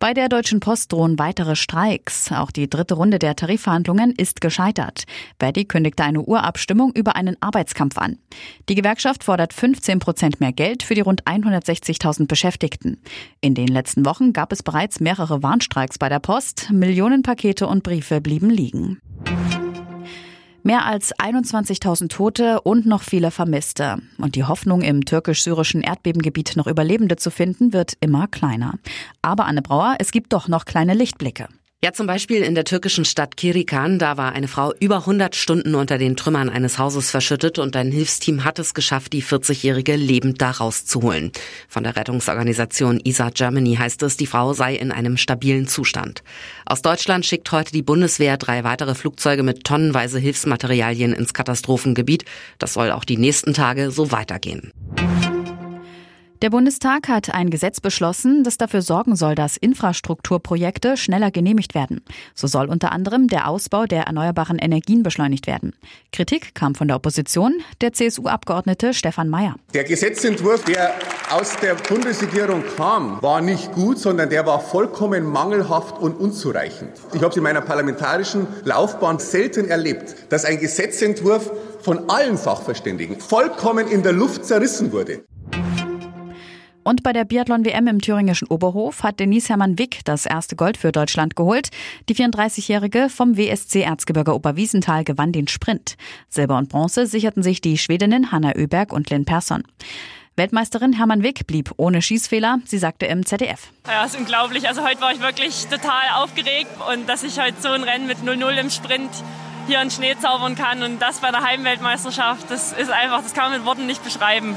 Bei der Deutschen Post drohen weitere Streiks. Auch die dritte Runde der Tarifverhandlungen ist gescheitert. Verdi kündigte eine Urabstimmung über einen Arbeitskampf an. Die Gewerkschaft fordert 15 Prozent mehr Geld für die rund 160.000 Beschäftigten. In den letzten Wochen gab es bereits mehrere Warnstreiks bei der Post. Millionen Pakete und Briefe blieben liegen. Mehr als 21.000 Tote und noch viele Vermisste. Und die Hoffnung, im türkisch-syrischen Erdbebengebiet noch Überlebende zu finden, wird immer kleiner. Aber Anne Brauer, es gibt doch noch kleine Lichtblicke. Ja, zum Beispiel in der türkischen Stadt Kirikan, da war eine Frau über 100 Stunden unter den Trümmern eines Hauses verschüttet und ein Hilfsteam hat es geschafft, die 40-Jährige lebend da rauszuholen. Von der Rettungsorganisation ISA Germany heißt es, die Frau sei in einem stabilen Zustand. Aus Deutschland schickt heute die Bundeswehr drei weitere Flugzeuge mit tonnenweise Hilfsmaterialien ins Katastrophengebiet. Das soll auch die nächsten Tage so weitergehen. Der Bundestag hat ein Gesetz beschlossen, das dafür sorgen soll, dass Infrastrukturprojekte schneller genehmigt werden. So soll unter anderem der Ausbau der erneuerbaren Energien beschleunigt werden. Kritik kam von der Opposition, der CSU-Abgeordnete Stefan Mayer. Der Gesetzentwurf, der aus der Bundesregierung kam, war nicht gut, sondern der war vollkommen mangelhaft und unzureichend. Ich habe es in meiner parlamentarischen Laufbahn selten erlebt, dass ein Gesetzentwurf von allen Sachverständigen vollkommen in der Luft zerrissen wurde. Und bei der Biathlon-WM im thüringischen Oberhof hat Denise Hermann-Wick das erste Gold für Deutschland geholt. Die 34-Jährige vom WSC Erzgebirge Oberwiesenthal gewann den Sprint. Silber und Bronze sicherten sich die Schwedinnen Hanna Öberg und Lynn Persson. Weltmeisterin Hermann Wick blieb ohne Schießfehler. Sie sagte im ZDF. Ja, ist unglaublich. Also heute war ich wirklich total aufgeregt und dass ich heute so ein Rennen mit 0-0 im Sprint hier in Schnee zaubern kann und das bei der Heimweltmeisterschaft, das ist einfach, das kann man mit Worten nicht beschreiben.